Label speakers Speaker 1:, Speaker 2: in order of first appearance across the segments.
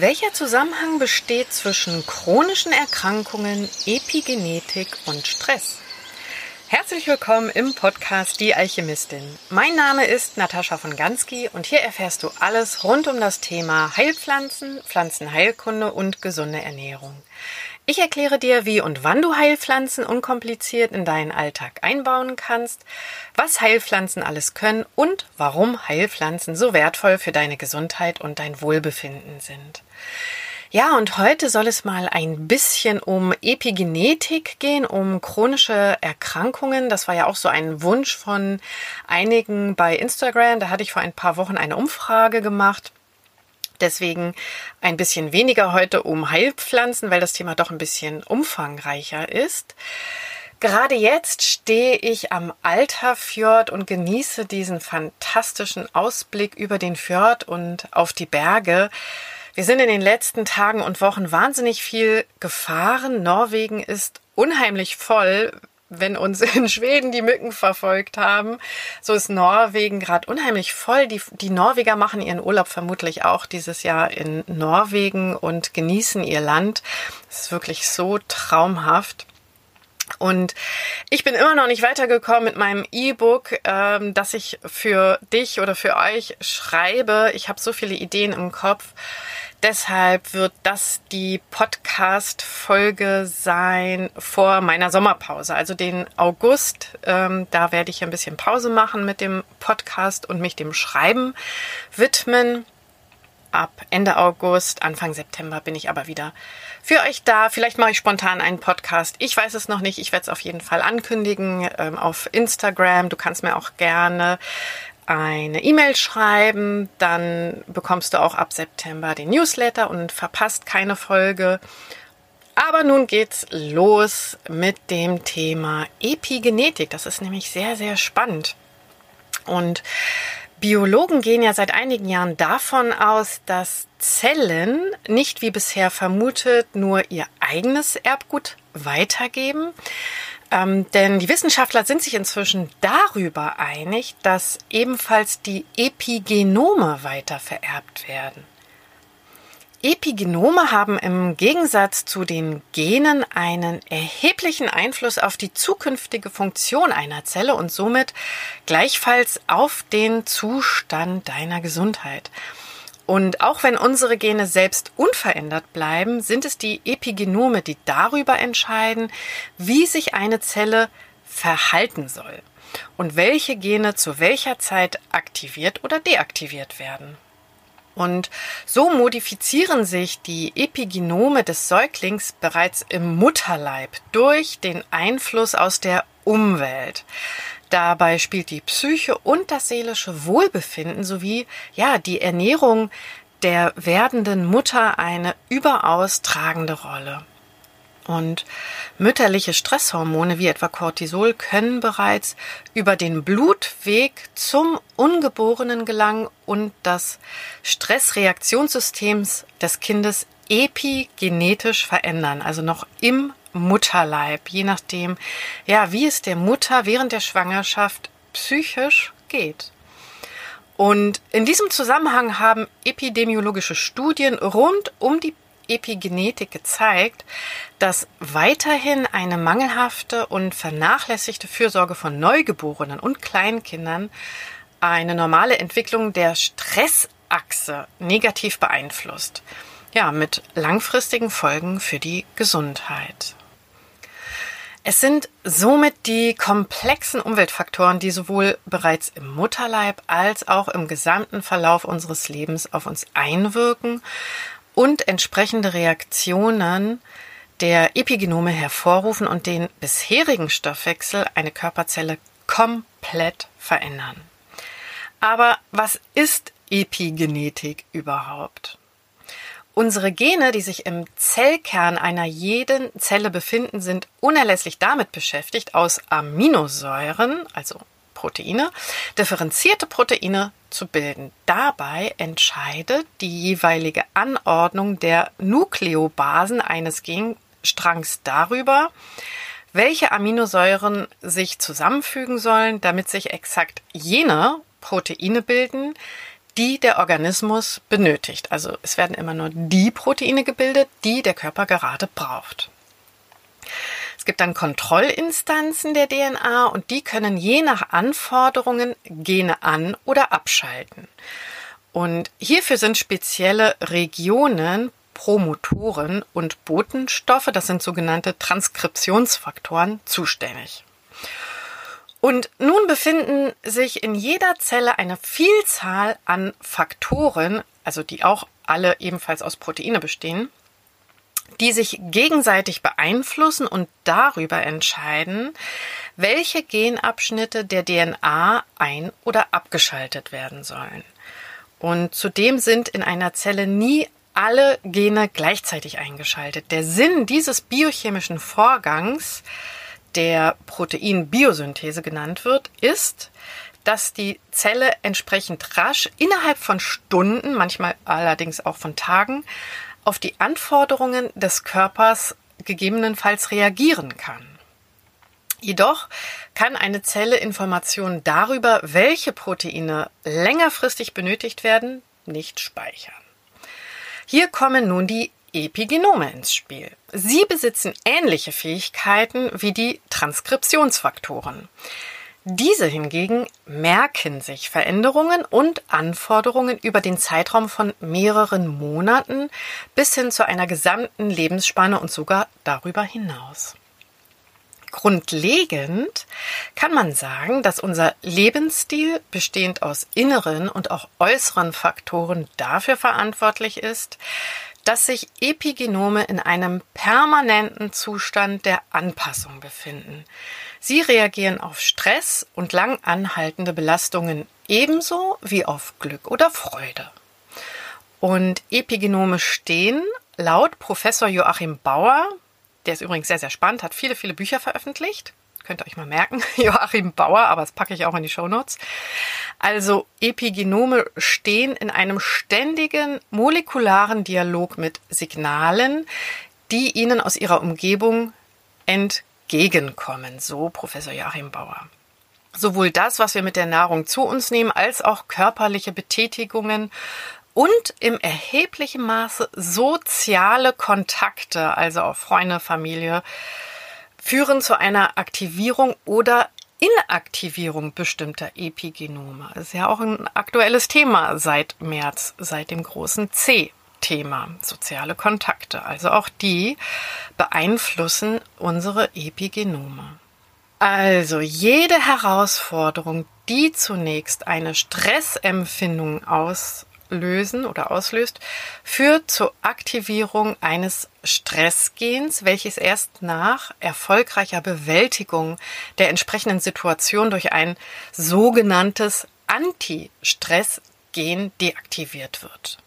Speaker 1: Welcher Zusammenhang besteht zwischen chronischen Erkrankungen, Epigenetik und Stress? Herzlich willkommen im Podcast Die Alchemistin. Mein Name ist Natascha von Gansky und hier erfährst du alles rund um das Thema Heilpflanzen, Pflanzenheilkunde und gesunde Ernährung. Ich erkläre dir, wie und wann du Heilpflanzen unkompliziert in deinen Alltag einbauen kannst, was Heilpflanzen alles können und warum Heilpflanzen so wertvoll für deine Gesundheit und dein Wohlbefinden sind. Ja, und heute soll es mal ein bisschen um Epigenetik gehen, um chronische Erkrankungen. Das war ja auch so ein Wunsch von einigen bei Instagram. Da hatte ich vor ein paar Wochen eine Umfrage gemacht Deswegen ein bisschen weniger heute um Heilpflanzen, weil das Thema doch ein bisschen umfangreicher ist. Gerade jetzt stehe ich am Alterfjord und genieße diesen fantastischen Ausblick über den Fjord und auf die Berge. Wir sind in den letzten Tagen und Wochen wahnsinnig viel gefahren. Norwegen ist unheimlich voll wenn uns in Schweden die Mücken verfolgt haben, so ist Norwegen gerade unheimlich voll. Die, die Norweger machen ihren Urlaub vermutlich auch dieses Jahr in Norwegen und genießen ihr Land. Es ist wirklich so traumhaft. Und ich bin immer noch nicht weitergekommen mit meinem E-Book, ähm, das ich für dich oder für euch schreibe. Ich habe so viele Ideen im Kopf. Deshalb wird das die Podcast-Folge sein vor meiner Sommerpause, also den August. Ähm, da werde ich ein bisschen Pause machen mit dem Podcast und mich dem Schreiben widmen. Ab Ende August, Anfang September bin ich aber wieder für euch da. Vielleicht mache ich spontan einen Podcast. Ich weiß es noch nicht. Ich werde es auf jeden Fall ankündigen ähm, auf Instagram. Du kannst mir auch gerne eine E-Mail schreiben, dann bekommst du auch ab September den Newsletter und verpasst keine Folge. Aber nun geht's los mit dem Thema Epigenetik. Das ist nämlich sehr, sehr spannend. Und Biologen gehen ja seit einigen Jahren davon aus, dass Zellen nicht wie bisher vermutet nur ihr eigenes Erbgut weitergeben, ähm, denn die Wissenschaftler sind sich inzwischen darüber einig, dass ebenfalls die Epigenome weiter vererbt werden. Epigenome haben im Gegensatz zu den Genen einen erheblichen Einfluss auf die zukünftige Funktion einer Zelle und somit gleichfalls auf den Zustand deiner Gesundheit. Und auch wenn unsere Gene selbst unverändert bleiben, sind es die Epigenome, die darüber entscheiden, wie sich eine Zelle verhalten soll und welche Gene zu welcher Zeit aktiviert oder deaktiviert werden. Und so modifizieren sich die Epigenome des Säuglings bereits im Mutterleib durch den Einfluss aus der Umwelt. Dabei spielt die Psyche und das seelische Wohlbefinden sowie ja die Ernährung der werdenden Mutter eine überaus tragende Rolle. Und mütterliche Stresshormone wie etwa Cortisol können bereits über den Blutweg zum Ungeborenen gelangen und das Stressreaktionssystem des Kindes epigenetisch verändern, also noch im Mutterleib, je nachdem, ja, wie es der Mutter während der Schwangerschaft psychisch geht. Und in diesem Zusammenhang haben epidemiologische Studien rund um die Epigenetik gezeigt, dass weiterhin eine mangelhafte und vernachlässigte Fürsorge von Neugeborenen und Kleinkindern eine normale Entwicklung der Stressachse negativ beeinflusst. Ja, mit langfristigen Folgen für die Gesundheit. Es sind somit die komplexen Umweltfaktoren, die sowohl bereits im Mutterleib als auch im gesamten Verlauf unseres Lebens auf uns einwirken und entsprechende Reaktionen der Epigenome hervorrufen und den bisherigen Stoffwechsel eine Körperzelle komplett verändern. Aber was ist Epigenetik überhaupt? Unsere Gene, die sich im Zellkern einer jeden Zelle befinden, sind unerlässlich damit beschäftigt, aus Aminosäuren, also Proteine, differenzierte Proteine zu bilden. Dabei entscheidet die jeweilige Anordnung der Nukleobasen eines Genstrangs darüber, welche Aminosäuren sich zusammenfügen sollen, damit sich exakt jene Proteine bilden, die der Organismus benötigt. Also es werden immer nur die Proteine gebildet, die der Körper gerade braucht. Es gibt dann Kontrollinstanzen der DNA und die können je nach Anforderungen Gene an- oder abschalten. Und hierfür sind spezielle Regionen, Promotoren und Botenstoffe, das sind sogenannte Transkriptionsfaktoren, zuständig. Und nun befinden sich in jeder Zelle eine Vielzahl an Faktoren, also die auch alle ebenfalls aus Proteine bestehen, die sich gegenseitig beeinflussen und darüber entscheiden, welche Genabschnitte der DNA ein- oder abgeschaltet werden sollen. Und zudem sind in einer Zelle nie alle Gene gleichzeitig eingeschaltet. Der Sinn dieses biochemischen Vorgangs, der Proteinbiosynthese genannt wird, ist, dass die Zelle entsprechend rasch innerhalb von Stunden, manchmal allerdings auch von Tagen, auf die Anforderungen des Körpers gegebenenfalls reagieren kann. Jedoch kann eine Zelle Informationen darüber, welche Proteine längerfristig benötigt werden, nicht speichern. Hier kommen nun die Epigenome ins Spiel. Sie besitzen ähnliche Fähigkeiten wie die Transkriptionsfaktoren. Diese hingegen merken sich Veränderungen und Anforderungen über den Zeitraum von mehreren Monaten bis hin zu einer gesamten Lebensspanne und sogar darüber hinaus. Grundlegend kann man sagen, dass unser Lebensstil, bestehend aus inneren und auch äußeren Faktoren, dafür verantwortlich ist, dass sich Epigenome in einem permanenten Zustand der Anpassung befinden. Sie reagieren auf Stress und lang anhaltende Belastungen ebenso wie auf Glück oder Freude. Und Epigenome stehen laut Professor Joachim Bauer, der ist übrigens sehr, sehr spannend, hat viele, viele Bücher veröffentlicht. Könnt ihr euch mal merken. Joachim Bauer, aber das packe ich auch in die Shownotes. Also Epigenome stehen in einem ständigen molekularen Dialog mit Signalen, die ihnen aus ihrer Umgebung entgegenkommen. So Professor Joachim Bauer. Sowohl das, was wir mit der Nahrung zu uns nehmen, als auch körperliche Betätigungen und im erheblichen Maße soziale Kontakte, also auch Freunde, Familie, führen zu einer Aktivierung oder Inaktivierung bestimmter Epigenome. Das ist ja auch ein aktuelles Thema seit März, seit dem großen C. Thema soziale Kontakte. Also auch die beeinflussen unsere Epigenome. Also jede Herausforderung, die zunächst eine Stressempfindung aus lösen oder auslöst, führt zur Aktivierung eines Stressgens, welches erst nach erfolgreicher Bewältigung der entsprechenden Situation durch ein sogenanntes Anti-Stress-Gen deaktiviert wird.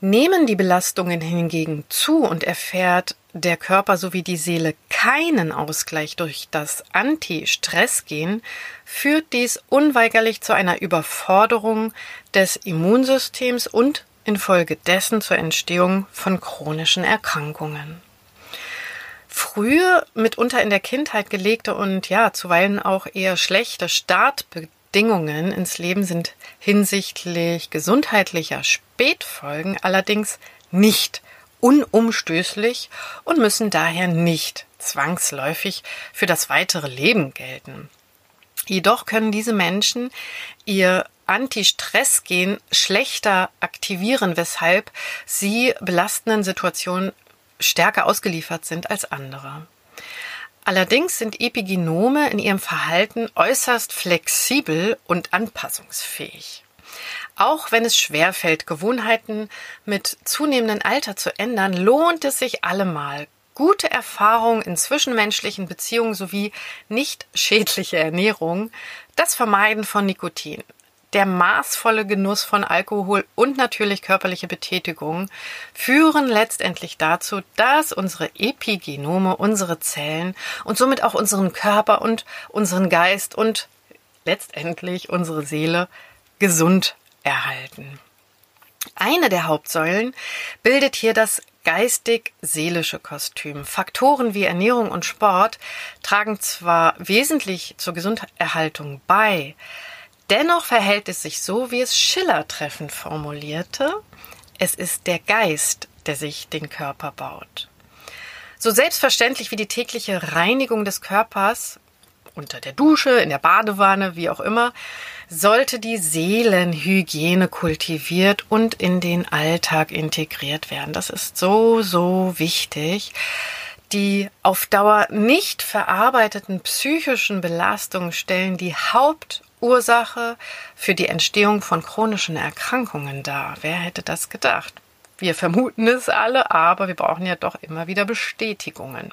Speaker 1: Nehmen die Belastungen hingegen zu und erfährt der Körper sowie die Seele keinen Ausgleich durch das Anti-Stress-Gen, führt dies unweigerlich zu einer Überforderung des Immunsystems und infolgedessen zur Entstehung von chronischen Erkrankungen. Frühe, mitunter in der Kindheit gelegte und ja, zuweilen auch eher schlechte Startbedingungen ins Leben sind hinsichtlich gesundheitlicher Spätfolgen allerdings nicht unumstößlich und müssen daher nicht zwangsläufig für das weitere Leben gelten. Jedoch können diese Menschen ihr Anti-Stress-Gen schlechter aktivieren, weshalb sie belastenden Situationen stärker ausgeliefert sind als andere. Allerdings sind Epigenome in ihrem Verhalten äußerst flexibel und anpassungsfähig. Auch wenn es schwerfällt, Gewohnheiten mit zunehmendem Alter zu ändern, lohnt es sich allemal, gute Erfahrungen in zwischenmenschlichen Beziehungen sowie nicht schädliche Ernährung, das Vermeiden von Nikotin, der maßvolle Genuss von Alkohol und natürlich körperliche Betätigung führen letztendlich dazu, dass unsere Epigenome, unsere Zellen und somit auch unseren Körper und unseren Geist und letztendlich unsere Seele gesund erhalten. Eine der Hauptsäulen bildet hier das geistig-seelische Kostüm. Faktoren wie Ernährung und Sport tragen zwar wesentlich zur Gesunderhaltung bei, Dennoch verhält es sich so, wie es Schiller treffend formulierte. Es ist der Geist, der sich den Körper baut. So selbstverständlich wie die tägliche Reinigung des Körpers unter der Dusche, in der Badewanne, wie auch immer, sollte die Seelenhygiene kultiviert und in den Alltag integriert werden. Das ist so, so wichtig. Die auf Dauer nicht verarbeiteten psychischen Belastungen stellen die Hauptursache für die Entstehung von chronischen Erkrankungen dar. Wer hätte das gedacht? Wir vermuten es alle, aber wir brauchen ja doch immer wieder Bestätigungen.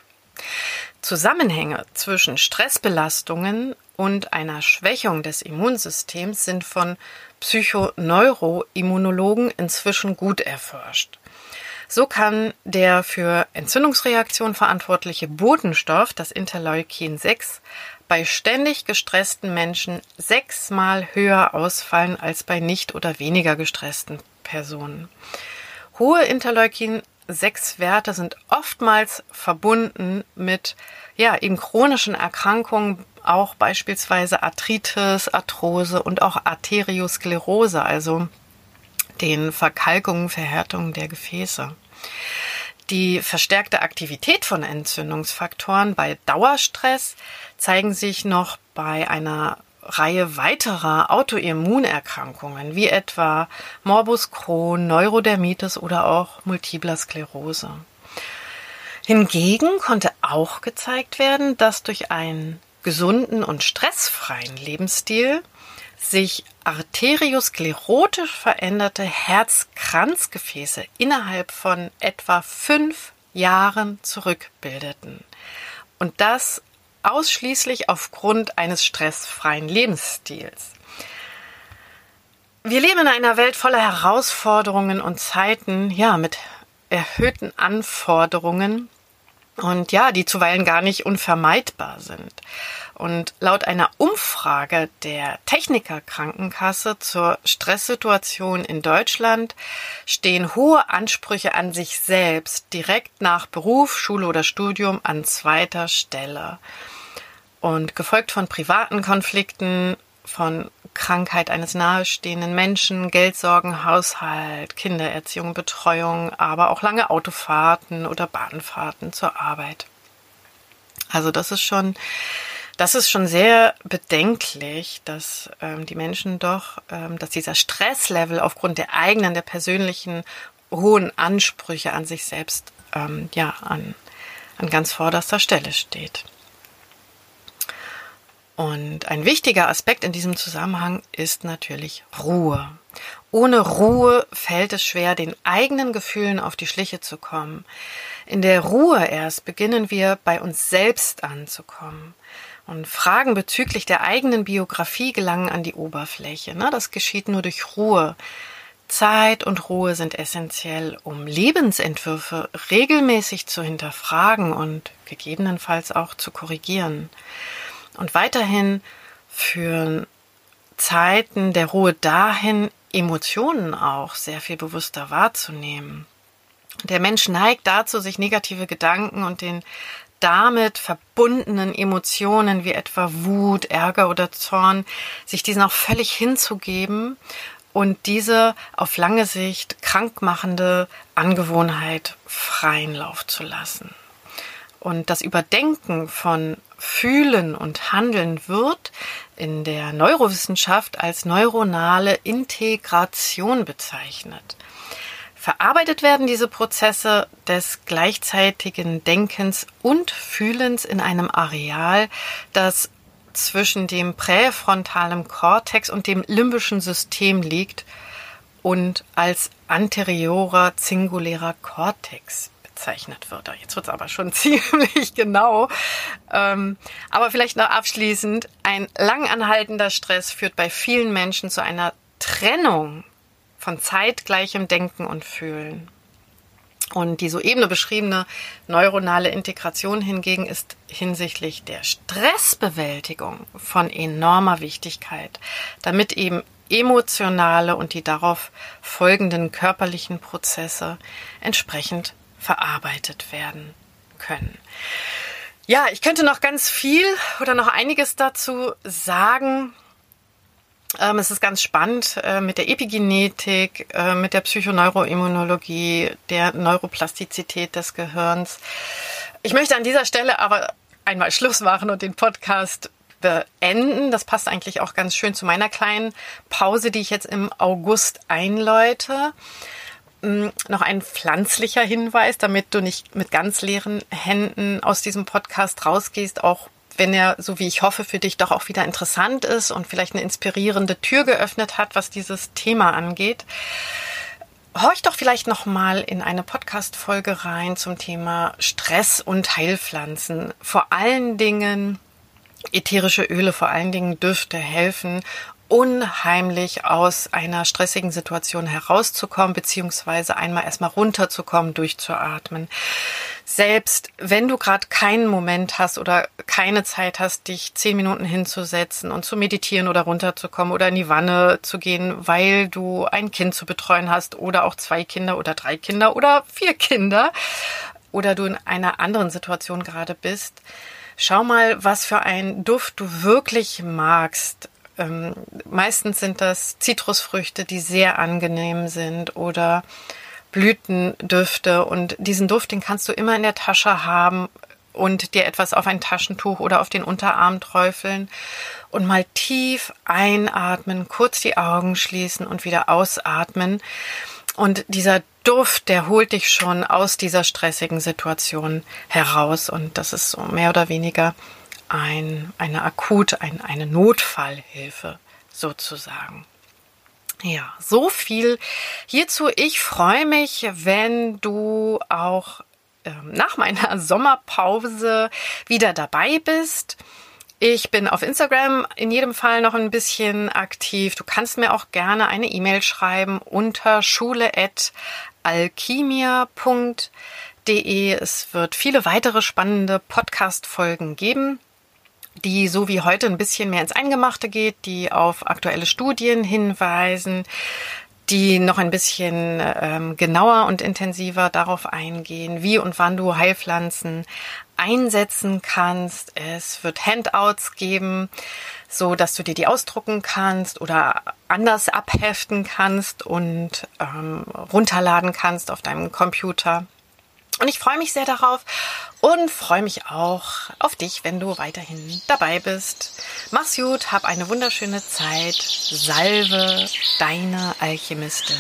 Speaker 1: Zusammenhänge zwischen Stressbelastungen und einer Schwächung des Immunsystems sind von Psychoneuroimmunologen inzwischen gut erforscht. So kann der für Entzündungsreaktionen verantwortliche Botenstoff, das Interleukin 6, bei ständig gestressten Menschen sechsmal höher ausfallen als bei nicht oder weniger gestressten Personen. Hohe Interleukin 6 Werte sind oftmals verbunden mit ja, eben chronischen Erkrankungen, auch beispielsweise Arthritis, Arthrose und auch Arteriosklerose, also den Verkalkungen, Verhärtungen der Gefäße. Die verstärkte Aktivität von Entzündungsfaktoren bei Dauerstress zeigen sich noch bei einer Reihe weiterer Autoimmunerkrankungen, wie etwa Morbus Crohn, Neurodermitis oder auch Multipler Sklerose. Hingegen konnte auch gezeigt werden, dass durch einen gesunden und stressfreien Lebensstil sich arteriosklerotisch veränderte Herzkranzgefäße innerhalb von etwa fünf Jahren zurückbildeten. Und das ausschließlich aufgrund eines stressfreien Lebensstils. Wir leben in einer Welt voller Herausforderungen und Zeiten, ja, mit erhöhten Anforderungen und ja, die zuweilen gar nicht unvermeidbar sind. Und laut einer Umfrage der Techniker Krankenkasse zur Stresssituation in Deutschland stehen hohe Ansprüche an sich selbst direkt nach Beruf, Schule oder Studium an zweiter Stelle. Und gefolgt von privaten Konflikten, von Krankheit eines nahestehenden Menschen, Geldsorgen, Haushalt, Kindererziehung, Betreuung, aber auch lange Autofahrten oder Bahnfahrten zur Arbeit. Also das ist schon das ist schon sehr bedenklich, dass ähm, die Menschen doch, ähm, dass dieser Stresslevel aufgrund der eigenen, der persönlichen hohen Ansprüche an sich selbst ähm, ja an, an ganz vorderster Stelle steht. Und ein wichtiger Aspekt in diesem Zusammenhang ist natürlich Ruhe. Ohne Ruhe fällt es schwer, den eigenen Gefühlen auf die Schliche zu kommen. In der Ruhe erst beginnen wir bei uns selbst anzukommen. Und Fragen bezüglich der eigenen Biografie gelangen an die Oberfläche. Ne? Das geschieht nur durch Ruhe. Zeit und Ruhe sind essentiell, um Lebensentwürfe regelmäßig zu hinterfragen und gegebenenfalls auch zu korrigieren. Und weiterhin führen Zeiten der Ruhe dahin, Emotionen auch sehr viel bewusster wahrzunehmen. Der Mensch neigt dazu, sich negative Gedanken und den damit verbundenen Emotionen wie etwa Wut, Ärger oder Zorn, sich diesen auch völlig hinzugeben und diese auf lange Sicht krankmachende Angewohnheit freien Lauf zu lassen. Und das Überdenken von Fühlen und Handeln wird in der Neurowissenschaft als neuronale Integration bezeichnet. Verarbeitet werden diese Prozesse des gleichzeitigen Denkens und Fühlens in einem Areal, das zwischen dem präfrontalen Kortex und dem limbischen System liegt und als anteriorer singulärer Kortex bezeichnet wird. Jetzt wird es aber schon ziemlich genau. Ähm, aber vielleicht noch abschließend, ein langanhaltender Stress führt bei vielen Menschen zu einer Trennung von zeitgleichem Denken und Fühlen. Und die soeben beschriebene neuronale Integration hingegen ist hinsichtlich der Stressbewältigung von enormer Wichtigkeit, damit eben emotionale und die darauf folgenden körperlichen Prozesse entsprechend verarbeitet werden können. Ja, ich könnte noch ganz viel oder noch einiges dazu sagen, Ähm, es ist ganz spannend äh, mit der Epigenetik, äh, mit der Psychoneuroimmunologie, der Neuroplastizität des Gehirns. Ich möchte an dieser Stelle aber einmal Schluss machen und den Podcast beenden. Das passt eigentlich auch ganz schön zu meiner kleinen Pause, die ich jetzt im August einläute. Mm, noch ein pflanzlicher Hinweis, damit du nicht mit ganz leeren Händen aus diesem Podcast rausgehst, auch wenn er, so wie ich hoffe, für dich doch auch wieder interessant ist und vielleicht eine inspirierende Tür geöffnet hat, was dieses Thema angeht. Horch doch vielleicht noch mal in eine Podcast Folge rein zum Thema Stress und Heilpflanzen. Vor allen Dingen ätherische Öle, vor allen Dingen Düfte helfen, unheimlich aus einer stressigen Situation herauszukommen, beziehungsweise einmal erstmal runterzukommen, durchzuatmen. Selbst wenn du gerade keinen Moment hast oder keine Zeit hast, dich zehn Minuten hinzusetzen und zu meditieren oder runterzukommen oder in die Wanne zu gehen, weil du ein Kind zu betreuen hast oder auch zwei Kinder oder drei Kinder oder vier Kinder oder du in einer anderen Situation gerade bist, schau mal, was für ein Duft du wirklich magst ähm, meistens sind das Zitrusfrüchte, die sehr angenehm sind oder Blütendüfte und diesen Duft, den kannst du immer in der Tasche haben und dir etwas auf ein Taschentuch oder auf den Unterarm träufeln und mal tief einatmen, kurz die Augen schließen und wieder ausatmen. Und dieser Duft, der holt dich schon aus dieser stressigen Situation heraus und das ist so mehr oder weniger ein, eine akut, ein, eine Notfallhilfe sozusagen. Ja, so viel hierzu. Ich freue mich, wenn du auch ähm, nach meiner Sommerpause wieder dabei bist. Ich bin auf Instagram in jedem Fall noch ein bisschen aktiv. Du kannst mir auch gerne eine E-Mail schreiben unter schule.alchemia.de. Es wird viele weitere spannende Podcast-Folgen geben die so wie heute ein bisschen mehr ins Eingemachte geht, die auf aktuelle Studien hinweisen, die noch ein bisschen ähm, genauer und intensiver darauf eingehen, wie und wann du Heilpflanzen einsetzen kannst. Es wird Handouts geben, so dass du dir die ausdrucken kannst oder anders abheften kannst und ähm, runterladen kannst auf deinem Computer. Und ich freue mich sehr darauf und freue mich auch auf dich, wenn du weiterhin dabei bist. Mach's gut, hab eine wunderschöne Zeit. Salve, deine Alchemistin.